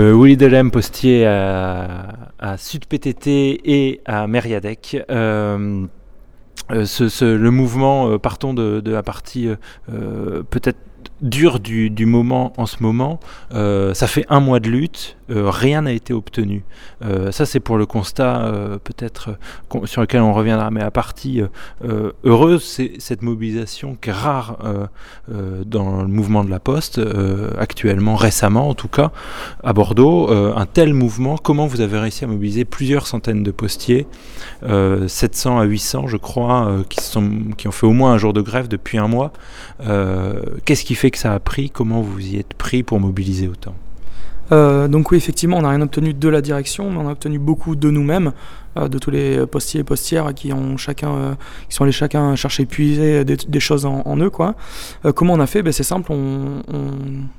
Euh, Willy Delem, postier à, Sud PTT et à Meriadec. Euh, euh, le mouvement, partons de la partie peut-être dure du, du, moment en ce moment, ça fait un mois de lutte, euh, rien n'a été obtenu. Euh, ça, c'est pour le constat euh, peut-être sur lequel on reviendra, mais à partie heureuse, c'est cette mobilisation qui est rare dans le mouvement de la Poste, actuellement, récemment en tout cas, à Bordeaux. un tel mouvement, comment vous avez réussi à mobiliser plusieurs centaines de postiers, 700 à 800 je crois, qui, sont, qui ont fait au moins un jour de grève depuis un mois. Qu'est-ce qui fait que ça a pris Comment vous y êtes pris pour mobiliser autant? Euh, donc oui, effectivement, on n'a rien obtenu de la direction, mais on a obtenu beaucoup de nous-mêmes. Euh, de tous les postiers et postières qui ont chacun, euh, qui sont allés chacun chercher puiser des, choses en, eux quoi. Euh, comment on a fait? Ben, c'est simple, on,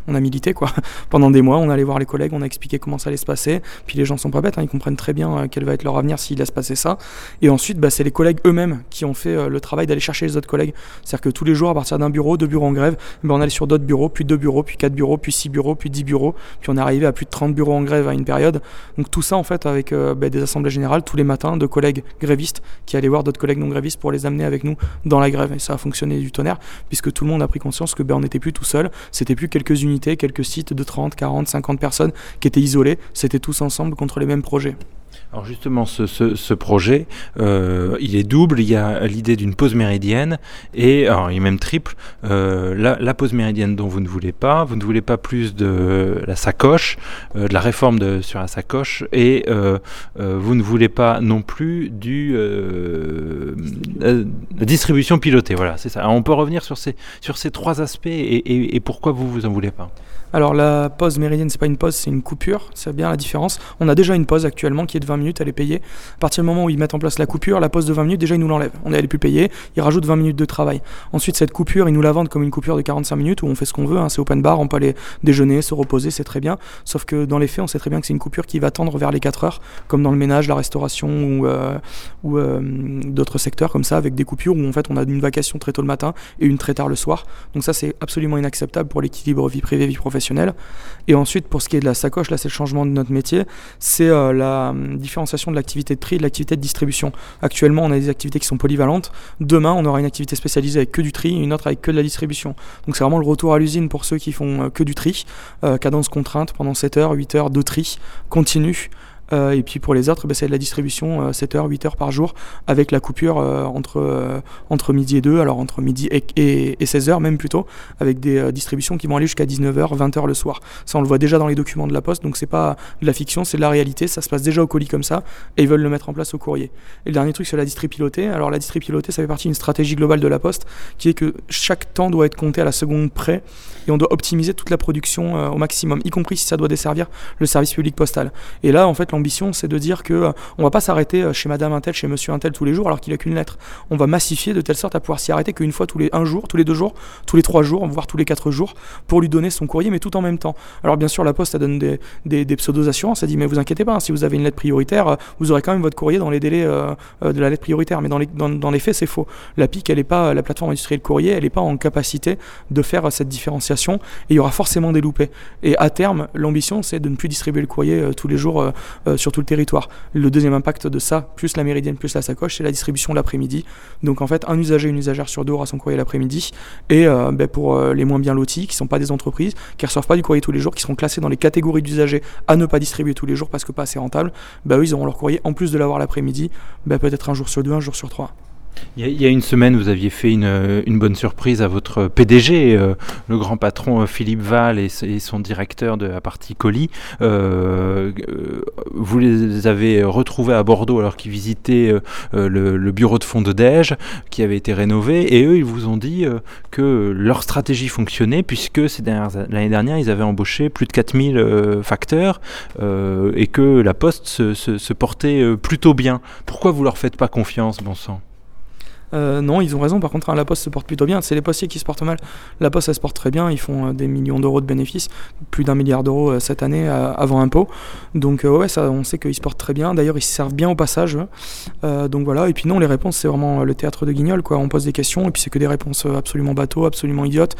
on, a milité quoi. Pendant des mois, on allait voir les collègues, on a expliqué comment ça allait se passer. Puis les gens sont pas bêtes, hein, ils comprennent très bien quel va être leur avenir s'ils laissent passer ça. Et ensuite, ben, c'est les collègues eux-mêmes qui ont fait le travail d'aller chercher les autres collègues. C'est-à-dire que tous les jours, à partir d'un bureau, deux bureaux en grève, ben, on allait sur d'autres bureaux, puis deux bureaux, puis quatre bureaux, puis six bureaux, puis dix bureaux, puis on est arrivé à plus de 30 bureaux en grève à une période. Donc tout ça en fait avec des assemblées générales tous les matins de collègues grévistes qui allaient voir d'autres collègues non grévistes pour les amener avec nous dans la grève. Et ça a fonctionné du tonnerre, puisque tout le monde a pris conscience que ben, on n'était plus tout seul, c'était plus quelques unités, quelques sites de 30, 40, 50 personnes qui étaient isolés, c'était tous ensemble contre les mêmes projets. Alors justement, ce, projet, euh, il est double. Il y a l'idée d'une pause méridienne et alors, il est même triple. Euh, la, pause méridienne dont vous ne voulez pas, vous ne voulez pas plus de la sacoche, euh, de la réforme de, sur la sacoche, et vous ne voulez pas non plus du la distribution pilotée. Voilà, c'est ça. Alors, on peut revenir sur ces sur ces trois aspects et, et, et pourquoi vous vous en voulez pas. Alors la pause méridienne, c'est pas une pause, c'est une coupure. C'est bien la différence. On a déjà une pause actuellement qui est de 20 minutes, elle est payée. À partir du moment où ils mettent en place la coupure, la pause de 20 minutes, déjà ils nous l'enlèvent. On est plus payée, ils rajoutent 20 minutes de travail. Ensuite, cette coupure, ils nous la vendent comme une coupure de 45 minutes où on fait ce qu'on veut. Hein. c'est open bar, on peut aller déjeuner, se reposer, c'est très bien. Sauf que dans les faits, on sait très bien que c'est une coupure qui va tendre vers les 4 heures, comme dans le ménage, la restauration ou, euh, euh, d'autres secteurs comme ça, avec des coupures où en fait on a une vacation très tôt le matin et une très tard le soir. Donc ça, c'est absolument inacceptable pour l'équilibre vie privée, vie professionnelle. Et ensuite, pour ce qui est de la sacoche, là c'est le changement de notre métier, c'est euh, la hum, de l'activité de et de l'activité de distribution. Actuellement, on a des activités qui sont polyvalentes. Demain, on aura une activité spécialisée avec que du tri et une autre avec que de la distribution. Donc c'est vraiment le retour à l'usine pour ceux qui font euh, que du tri. Euh, cadence contrainte pendant 7 heures, 8 heures de tri continu. Euh, et puis pour les autres, bah, c'est de la distribution 7 h 8 heures par jour avec la coupure euh, entre, euh, entre midi et 2, alors entre midi et, et, 16 h même plutôt, avec des distributions qui vont aller jusqu'à 19h, 20h le soir. Ça, on le voit déjà dans les documents de la Poste, donc c'est pas de la fiction, c'est de la réalité. Ça se passe déjà au colis comme ça et ils veulent le mettre en place au courrier. Et le dernier truc, c'est la distri pilotée. Alors la distri pilotée, ça fait partie d'une stratégie globale de la Poste qui est que chaque temps doit être compté à la seconde près et on doit optimiser toute la production au maximum, y compris si ça doit desservir le service public postal. Et là, en fait, l'ambition, c'est de dire que euh, on va pas s'arrêter euh, chez Madame Intel, chez Monsieur Intel tous les jours, alors qu'il a qu'une lettre. On va massifier de telle sorte à pouvoir s'y arrêter qu'une fois tous les un jour, tous les deux jours, tous les trois jours, voire tous les quatre jours, pour lui donner son courrier, mais tout en même temps. Alors bien sûr, la Poste, elle donne des, des, des pseudos assurances. Elle dit mais vous inquiétez pas, hein, si vous avez une lettre prioritaire, euh, vous aurez quand même votre courrier dans les délais de la lettre prioritaire. Mais dans les, dans, dans les faits, c'est faux. La PIC, elle est pas, la plateforme industrielle courrier, elle n'est pas en capacité de faire cette différenciation, et il y aura forcément des loupés. Et à terme, l'ambition, c'est de ne plus distribuer le courrier tous les jours sur tout le territoire. Le deuxième impact de ça, plus la méridienne, plus la sacoche, c'est la distribution l'après-midi. Donc en fait, un usager, une usagère sur deux aura son courrier l'après-midi. Et euh, ben, pour euh, les moins bien lotis, qui ne sont pas des entreprises, qui ne reçoivent pas du courrier tous les jours, qui seront classés dans les catégories d'usagers à ne pas distribuer tous les jours parce que pas assez rentable, ben, eux, ils auront leur courrier en plus de l'avoir l'après-midi, ben, peut-être un jour sur deux, un jour sur trois. Il y, a, une semaine, vous aviez fait une, bonne surprise à votre PDG, euh, le grand patron euh, Philippe Val et, son directeur de la partie colis. Euh, vous les avez retrouvés à Bordeaux alors qu'ils visitaient le, bureau de fond de Dège qui avait été rénové et eux, ils vous ont dit que leur stratégie fonctionnait puisque l'année dernière, ils avaient embauché plus de 4000 facteurs et que la Poste se portait plutôt bien. Pourquoi vous leur faites pas confiance, bon sang Euh, non, ils ont raison. Par contre, hein, la Poste se porte plutôt bien. C'est les postiers qui se portent mal. La Poste, elle se porte très bien. Ils font euh, des millions d'euros de bénéfices, plus d'un milliard d'euros euh, cette année avant impôt. Donc, ouais, on sait qu'ils se portent très bien. D'ailleurs, ils se servent bien au passage. donc voilà. Et puis non, les réponses, c'est vraiment le théâtre de Guignol. Quoi. On pose des questions et puis c'est que des réponses absolument bateaux, absolument idiotes,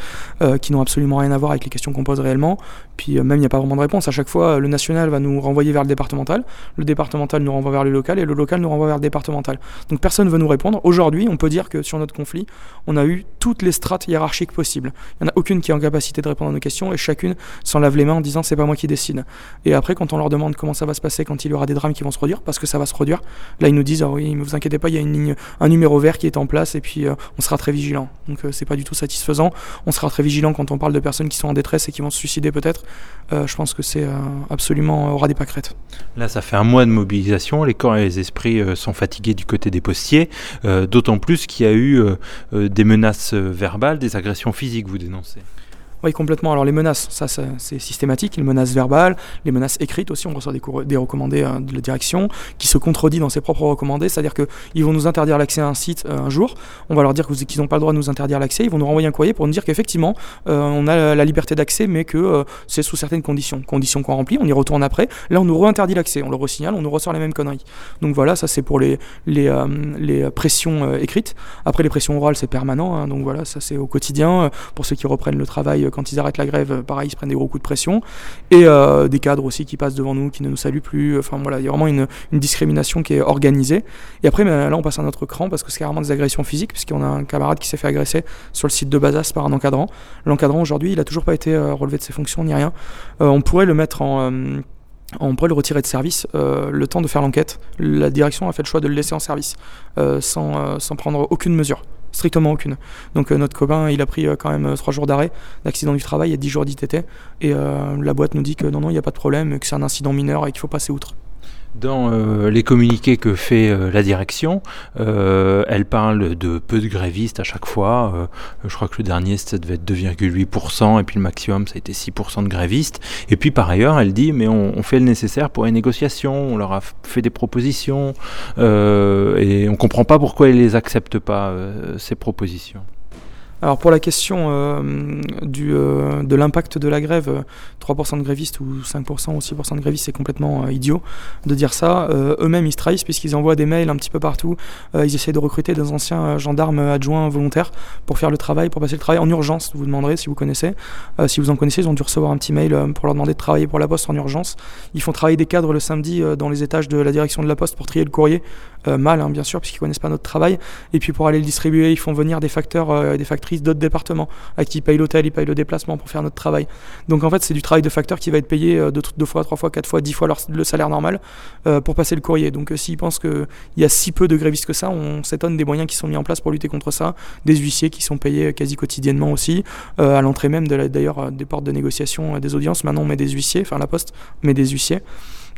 qui n'ont absolument rien à voir avec les questions qu'on pose réellement. Puis même, il n'y a pas vraiment de réponse. À chaque fois, le national va nous renvoyer vers le départemental. Le départemental nous renvoie vers le local et le local nous renvoie vers le départemental. Donc personne ne veut nous répondre. Aujourd'hui, on peut dire que sur notre conflit, on a eu toutes les strates hiérarchiques possibles. Il n'y en a aucune qui est en capacité de répondre à nos questions et chacune s'en lave les mains en disant c'est pas moi qui décide. Et après, quand on leur demande comment ça va se passer quand il y aura des drames qui vont se produire, parce que ça va se produire, là ils nous disent ah oui, ne vous inquiétez pas, il y a une ligne, un numéro vert qui est en place et puis euh, on sera très vigilant. Donc euh, c'est pas du tout satisfaisant. On sera très vigilant quand on parle de personnes qui sont en détresse et qui vont se suicider peut-être. Euh, je pense que c'est absolument aura des pâquerettes. Là, ça fait un mois de mobilisation. Les corps et les esprits sont fatigués du côté des postiers, d'autant plus qu'il y a eu euh, des menaces euh, verbales, des agressions physiques, vous dénoncez oui, complètement. Alors les menaces, ça c'est systématique, les menaces verbales, les menaces écrites aussi, on reçoit des, recommandés euh, de la direction qui se contredit dans ses propres recommandés, c'est-à-dire qu'ils vont nous interdire l'accès à un site un jour, on va leur dire qu'ils n'ont pas le droit de nous interdire l'accès, ils vont nous renvoyer un courrier pour nous dire qu'effectivement on a la, liberté d'accès mais que c'est sous certaines conditions. Conditions qu'on remplit, on y retourne après, là on nous re-interdit l'accès, on le re-signale, on nous ressort les mêmes conneries. Donc voilà, ça c'est pour les pressions écrites. Après les pressions orales c'est permanent, hein, donc voilà, ça c'est au quotidien. Pour ceux qui reprennent le travail quand ils arrêtent la grève, pareil, ils se prennent des gros coups de pression. Et euh, des cadres aussi qui passent devant nous, qui ne nous saluent plus. Enfin voilà, il y a vraiment une, discrimination qui est organisée. Et après, ben, là, on passe à un autre cran parce que c'est carrément des agressions physiques, puisqu'on a un camarade qui s'est fait agresser sur le site de Bazas par un encadrant. L'encadrant, aujourd'hui, il n'a toujours pas été euh, relevé de ses fonctions ni rien. Euh, on pourrait le mettre on pourrait le retirer de service le temps de faire l'enquête. La direction a fait le choix de le laisser en service sans, sans, prendre aucune mesure strictement aucune. Donc euh, notre copain, il a pris euh, quand même 3 euh, jours d'arrêt d'accident du travail et 10 jours d'ITT. Et la boîte nous dit que non, non, il n'y a pas de problème, que c'est un incident mineur et qu'il faut passer outre. Dans euh, les communiqués que fait euh, la direction, euh, elle parle de peu de grévistes à chaque fois. je crois que le dernier, ça devait être 2,8%, et puis le maximum, ça a été 6% de grévistes. Et puis par ailleurs, elle dit, mais on, fait le nécessaire pour les négociations, on leur a fait des propositions, et on comprend pas pourquoi ils ne les acceptent pas, ces propositions. Alors pour la question euh, du, euh, de l'impact de la grève, 3% de grévistes ou 5% ou 6% de grévistes, c'est complètement euh, idiot de dire ça. Eux-mêmes, ils se trahissent puisqu'ils envoient des mails un petit peu partout. ils essaient de recruter des anciens gendarmes adjoints volontaires pour faire le travail, pour passer le travail en urgence. Vous demanderez si vous connaissez. si vous en connaissez, ils ont dû recevoir un petit mail pour leur demander de travailler pour la poste en urgence. Ils font travailler des cadres le samedi dans les étages de la direction de la poste pour trier le courrier. mal, hein, bien sûr, puisqu'ils connaissent pas notre travail. Et puis pour aller le distribuer, ils font venir des facteurs, des factrices d'autres départements, à qui ils payent l'hôtel, ils payent le déplacement pour faire notre travail. Donc en fait, c'est du travail de facteur qui va être payé euh, deux, fois, trois fois, quatre fois, dix fois le salaire normal euh, pour passer le courrier. Donc euh, s'ils pensent qu'il y a si peu de grévistes que ça, on s'étonne des moyens qui sont mis en place pour lutter contre ça. Des huissiers qui sont payés quasi quotidiennement aussi, à l'entrée même d'ailleurs des portes de négociation, des audiences. Maintenant, on met des huissiers, enfin la poste met des huissiers.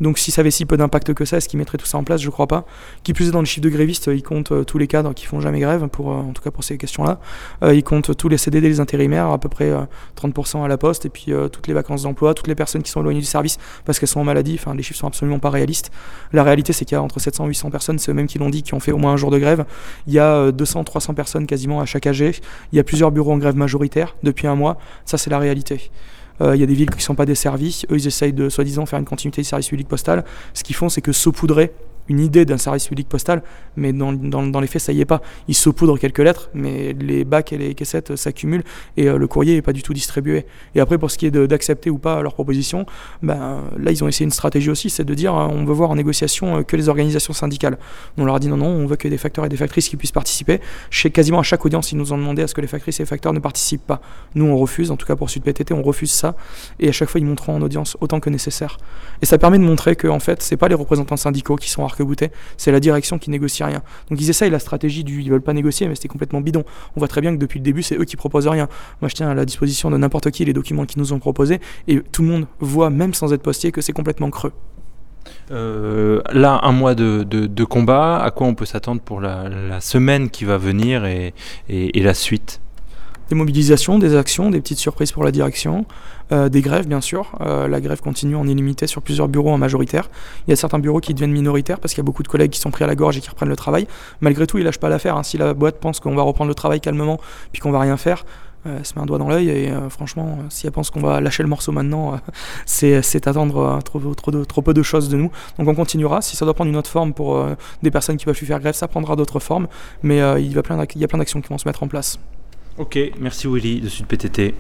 Donc si ça avait si peu d'impact que ça, est-ce qu'ils mettraient tout ça en place? Je crois pas. Qui plus est dans le chiffre de grévistes, ils comptent euh, tous les cadres qui font jamais grève, euh, en tout cas pour ces questions-là. Euh, ils comptent tous les CDD, les intérimaires, à peu près 30% à la poste, et puis toutes les vacances d'emploi, toutes les personnes qui sont éloignées du service parce qu'elles sont en maladie. Enfin, les chiffres sont absolument pas réalistes. La réalité, c'est qu'il y a entre 700 et 800 personnes, c'est eux-mêmes qui l'ont dit, qui ont fait au moins un jour de grève. Il y a 200-300 personnes quasiment à chaque AG. Il y a plusieurs bureaux en grève majoritaire depuis un mois. Ça, c'est la réalité. Euh, il y a des villes qui ne sont pas desservies. Eux, ils essayent de, soi-disant, faire une continuité du service public postal. Ce qu'ils font, c'est que saupoudrer une idée d'un service public postal, mais dans, dans, les faits, ça y est pas. Ils saupoudrent quelques lettres, mais les bacs et les caissettes s'accumulent et euh, le courrier n'est pas du tout distribué. Et après, pour ce qui est d'accepter ou pas leur proposition, ben, là, ils ont essayé une stratégie aussi, c'est de dire on veut voir en négociation euh, que les organisations syndicales. On leur a dit non, non, on veut que des facteurs et des factrices qui puissent participer. Chez quasiment à chaque audience, ils nous ont demandé à ce que les factrices et les facteurs ne participent pas. Nous, on refuse, en tout cas pour Sud PTT, on refuse ça. Et à chaque fois, ils montreront en audience autant que nécessaire. Et ça permet de montrer que, en fait, c'est pas les représentants syndicaux qui sont c'est la direction qui négocie rien. Donc ils essayent la stratégie du ils veulent pas négocier, mais c'était complètement bidon. On voit très bien que depuis le début, c'est eux qui proposent rien. Moi, je tiens à la disposition de n'importe qui les documents qu'ils nous ont proposés, et tout le monde voit, même sans être postier, que c'est complètement creux. Euh, là, un mois de, combat, à quoi on peut s'attendre pour la, semaine qui va venir et, la suite? Des mobilisations, des actions, des petites surprises pour la direction. des grèves, bien sûr. la grève continue en illimité sur plusieurs bureaux en majoritaire. Il y a certains bureaux qui deviennent minoritaires parce qu'il y a beaucoup de collègues qui sont pris à la gorge et qui reprennent le travail. Malgré tout, ils lâchent pas l'affaire. Hein. Si la boîte pense qu'on va reprendre le travail calmement puis qu'on va rien faire, elle se met un doigt dans l'œil et franchement, si elle pense qu'on va lâcher le morceau maintenant, c'est attendre trop, peu de choses de nous. Donc on continuera. Si ça doit prendre une autre forme pour des personnes qui peuvent plus faire grève, ça prendra d'autres formes. Mais il y a plein d'actions qui vont se mettre en place. Ok, merci Willy de Sud PTT.